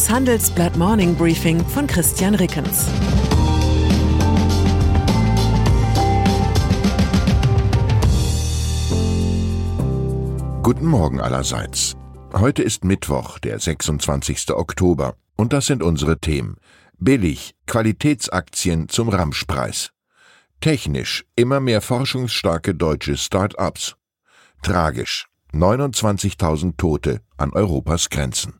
Das Handelsblatt Morning Briefing von Christian Rickens. Guten Morgen allerseits. Heute ist Mittwoch, der 26. Oktober, und das sind unsere Themen. Billig, Qualitätsaktien zum Ramschpreis. Technisch, immer mehr forschungsstarke deutsche Start-ups. Tragisch, 29.000 Tote an Europas Grenzen.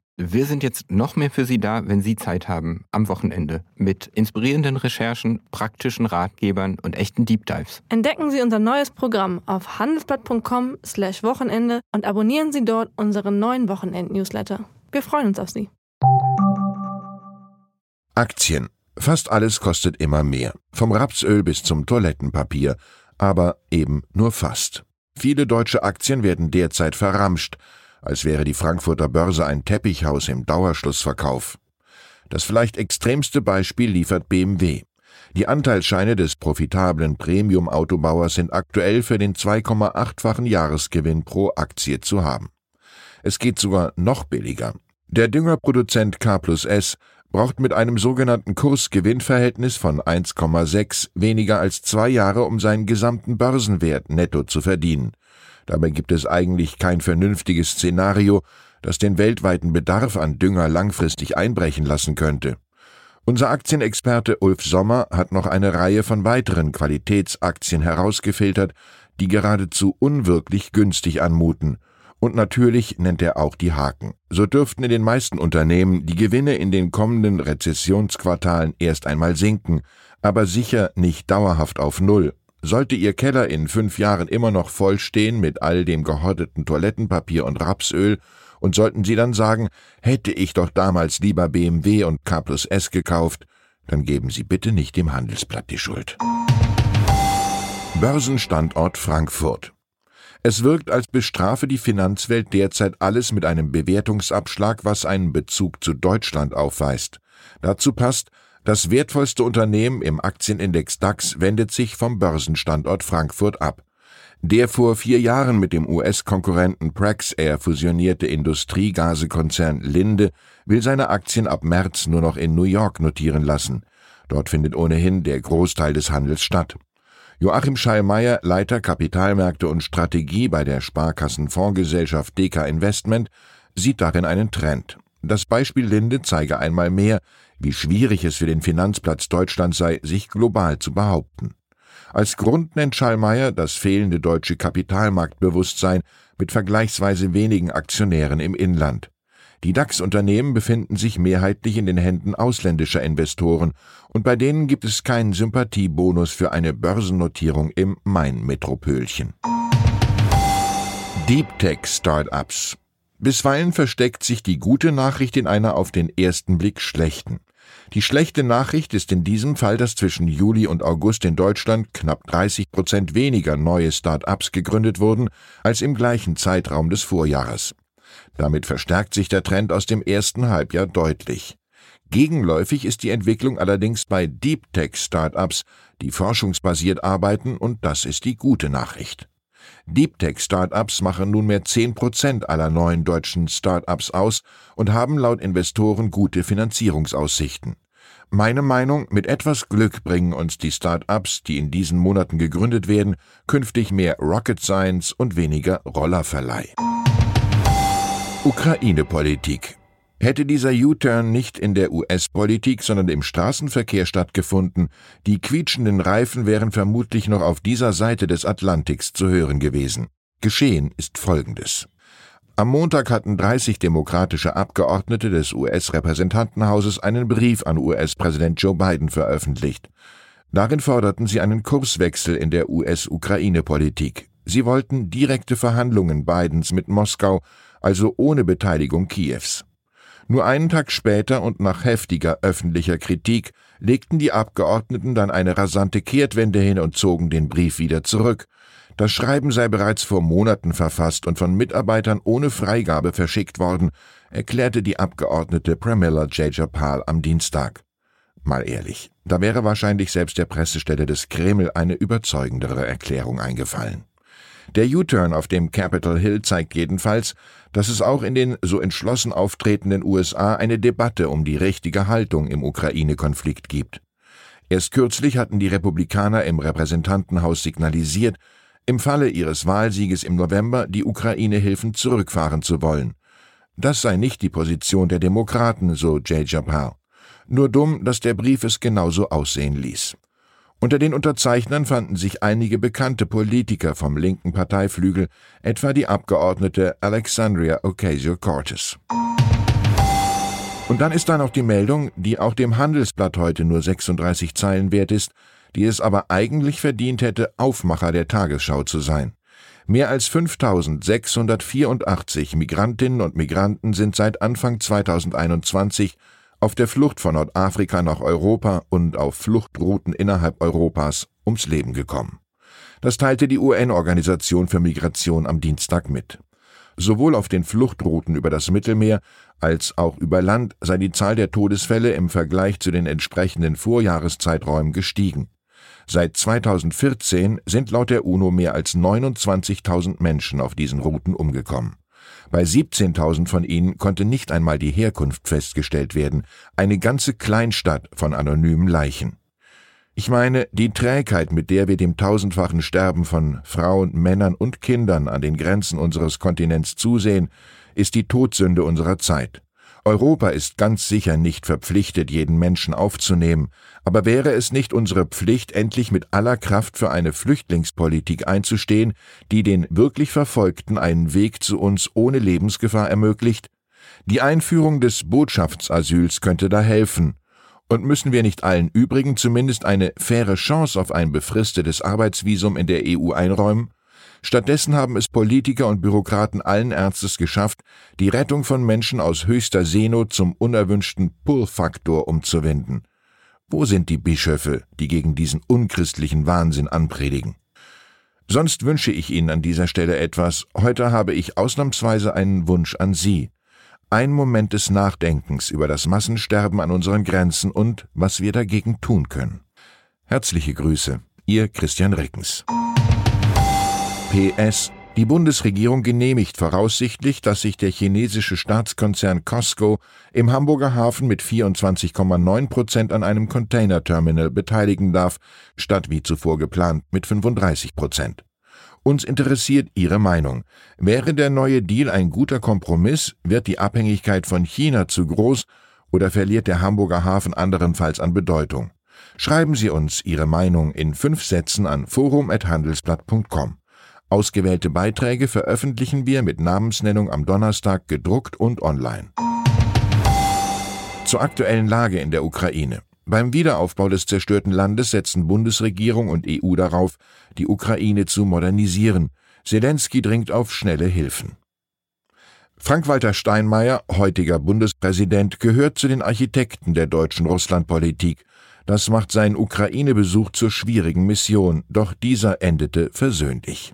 Wir sind jetzt noch mehr für Sie da, wenn Sie Zeit haben, am Wochenende, mit inspirierenden Recherchen, praktischen Ratgebern und echten Deep Dives. Entdecken Sie unser neues Programm auf handelsblatt.com/slash Wochenende und abonnieren Sie dort unseren neuen Wochenend-Newsletter. Wir freuen uns auf Sie. Aktien. Fast alles kostet immer mehr. Vom Rapsöl bis zum Toilettenpapier. Aber eben nur fast. Viele deutsche Aktien werden derzeit verramscht als wäre die Frankfurter Börse ein Teppichhaus im Dauerschlussverkauf. Das vielleicht extremste Beispiel liefert BMW. Die Anteilsscheine des profitablen Premium-Autobauers sind aktuell für den 2,8-fachen Jahresgewinn pro Aktie zu haben. Es geht sogar noch billiger. Der Düngerproduzent K plus S braucht mit einem sogenannten Kurs-Gewinn-Verhältnis von 1,6 weniger als zwei Jahre, um seinen gesamten Börsenwert netto zu verdienen. Dabei gibt es eigentlich kein vernünftiges Szenario, das den weltweiten Bedarf an Dünger langfristig einbrechen lassen könnte. Unser Aktienexperte Ulf Sommer hat noch eine Reihe von weiteren Qualitätsaktien herausgefiltert, die geradezu unwirklich günstig anmuten. Und natürlich nennt er auch die Haken. So dürften in den meisten Unternehmen die Gewinne in den kommenden Rezessionsquartalen erst einmal sinken, aber sicher nicht dauerhaft auf Null, sollte Ihr Keller in fünf Jahren immer noch voll stehen mit all dem gehorteten Toilettenpapier und Rapsöl, und sollten Sie dann sagen, hätte ich doch damals lieber BMW und K plus S gekauft, dann geben Sie bitte nicht dem Handelsblatt die Schuld. Börsenstandort Frankfurt. Es wirkt, als bestrafe die Finanzwelt derzeit alles mit einem Bewertungsabschlag, was einen Bezug zu Deutschland aufweist. Dazu passt, das wertvollste Unternehmen im Aktienindex DAX wendet sich vom Börsenstandort Frankfurt ab. Der vor vier Jahren mit dem US-Konkurrenten Praxair fusionierte Industriegasekonzern Linde will seine Aktien ab März nur noch in New York notieren lassen. Dort findet ohnehin der Großteil des Handels statt. Joachim Schallmeier, Leiter Kapitalmärkte und Strategie bei der Sparkassenfondsgesellschaft DK Investment, sieht darin einen Trend. Das Beispiel Linde zeige einmal mehr, wie schwierig es für den Finanzplatz Deutschland sei, sich global zu behaupten. Als Grund nennt Schallmeier das fehlende deutsche Kapitalmarktbewusstsein mit vergleichsweise wenigen Aktionären im Inland. Die DAX-Unternehmen befinden sich mehrheitlich in den Händen ausländischer Investoren und bei denen gibt es keinen Sympathiebonus für eine Börsennotierung im Main-Metropölchen. Deep Tech Startups. Bisweilen versteckt sich die gute Nachricht in einer auf den ersten Blick schlechten. Die schlechte Nachricht ist in diesem Fall, dass zwischen Juli und August in Deutschland knapp 30 Prozent weniger neue Start-ups gegründet wurden als im gleichen Zeitraum des Vorjahres. Damit verstärkt sich der Trend aus dem ersten Halbjahr deutlich. Gegenläufig ist die Entwicklung allerdings bei Deep Tech Startups, die forschungsbasiert arbeiten, und das ist die gute Nachricht. Deep Tech Startups machen nunmehr 10 Prozent aller neuen deutschen Startups aus und haben laut Investoren gute Finanzierungsaussichten. Meine Meinung, mit etwas Glück bringen uns die Start-ups, die in diesen Monaten gegründet werden, künftig mehr Rocket Science und weniger Rollerverleih. Ukraine-Politik Hätte dieser U-Turn nicht in der US-Politik, sondern im Straßenverkehr stattgefunden, die quietschenden Reifen wären vermutlich noch auf dieser Seite des Atlantiks zu hören gewesen. Geschehen ist Folgendes. Am Montag hatten 30 demokratische Abgeordnete des US-Repräsentantenhauses einen Brief an US-Präsident Joe Biden veröffentlicht. Darin forderten sie einen Kurswechsel in der US-Ukraine-Politik. Sie wollten direkte Verhandlungen Bidens mit Moskau, also ohne Beteiligung Kiews. Nur einen Tag später und nach heftiger öffentlicher Kritik legten die Abgeordneten dann eine rasante Kehrtwende hin und zogen den Brief wieder zurück. Das Schreiben sei bereits vor Monaten verfasst und von Mitarbeitern ohne Freigabe verschickt worden, erklärte die Abgeordnete Pramila Jayapal am Dienstag. Mal ehrlich, da wäre wahrscheinlich selbst der Pressestelle des Kreml eine überzeugendere Erklärung eingefallen. Der U-Turn auf dem Capitol Hill zeigt jedenfalls, dass es auch in den so entschlossen auftretenden USA eine Debatte um die richtige Haltung im Ukraine-Konflikt gibt. Erst kürzlich hatten die Republikaner im Repräsentantenhaus signalisiert, im Falle ihres Wahlsieges im November die Ukraine-Hilfen zurückfahren zu wollen. Das sei nicht die Position der Demokraten, so Jay Japal. Nur dumm, dass der Brief es genauso aussehen ließ. Unter den Unterzeichnern fanden sich einige bekannte Politiker vom linken Parteiflügel, etwa die Abgeordnete Alexandria Ocasio-Cortez. Und dann ist da noch die Meldung, die auch dem Handelsblatt heute nur 36 Zeilen wert ist, die es aber eigentlich verdient hätte, Aufmacher der Tagesschau zu sein. Mehr als 5684 Migrantinnen und Migranten sind seit Anfang 2021 auf der Flucht von Nordafrika nach Europa und auf Fluchtrouten innerhalb Europas ums Leben gekommen. Das teilte die UN-Organisation für Migration am Dienstag mit. Sowohl auf den Fluchtrouten über das Mittelmeer als auch über Land sei die Zahl der Todesfälle im Vergleich zu den entsprechenden Vorjahreszeiträumen gestiegen. Seit 2014 sind laut der UNO mehr als 29.000 Menschen auf diesen Routen umgekommen. Bei 17.000 von ihnen konnte nicht einmal die Herkunft festgestellt werden, eine ganze Kleinstadt von anonymen Leichen. Ich meine, die Trägheit, mit der wir dem tausendfachen Sterben von Frauen, Männern und Kindern an den Grenzen unseres Kontinents zusehen, ist die Todsünde unserer Zeit. Europa ist ganz sicher nicht verpflichtet, jeden Menschen aufzunehmen, aber wäre es nicht unsere Pflicht, endlich mit aller Kraft für eine Flüchtlingspolitik einzustehen, die den wirklich Verfolgten einen Weg zu uns ohne Lebensgefahr ermöglicht? Die Einführung des Botschaftsasyls könnte da helfen. Und müssen wir nicht allen übrigen zumindest eine faire Chance auf ein befristetes Arbeitsvisum in der EU einräumen? Stattdessen haben es Politiker und Bürokraten allen Ernstes geschafft, die Rettung von Menschen aus höchster Seenot zum unerwünschten Pull-Faktor umzuwenden. Wo sind die Bischöfe, die gegen diesen unchristlichen Wahnsinn anpredigen? Sonst wünsche ich Ihnen an dieser Stelle etwas. Heute habe ich ausnahmsweise einen Wunsch an Sie. Ein Moment des Nachdenkens über das Massensterben an unseren Grenzen und was wir dagegen tun können. Herzliche Grüße, Ihr Christian Reckens. PS die Bundesregierung genehmigt voraussichtlich, dass sich der chinesische Staatskonzern Costco im Hamburger Hafen mit 24,9 Prozent an einem Containerterminal beteiligen darf, statt wie zuvor geplant mit 35 Prozent. Uns interessiert Ihre Meinung. Wäre der neue Deal ein guter Kompromiss? Wird die Abhängigkeit von China zu groß oder verliert der Hamburger Hafen anderenfalls an Bedeutung? Schreiben Sie uns Ihre Meinung in fünf Sätzen an forum.handelsblatt.com. Ausgewählte Beiträge veröffentlichen wir mit Namensnennung am Donnerstag gedruckt und online. Zur aktuellen Lage in der Ukraine. Beim Wiederaufbau des zerstörten Landes setzen Bundesregierung und EU darauf, die Ukraine zu modernisieren. Zelensky dringt auf schnelle Hilfen. Frank-Walter Steinmeier, heutiger Bundespräsident, gehört zu den Architekten der deutschen Russlandpolitik. Das macht seinen Ukraine-Besuch zur schwierigen Mission, doch dieser endete versöhnlich.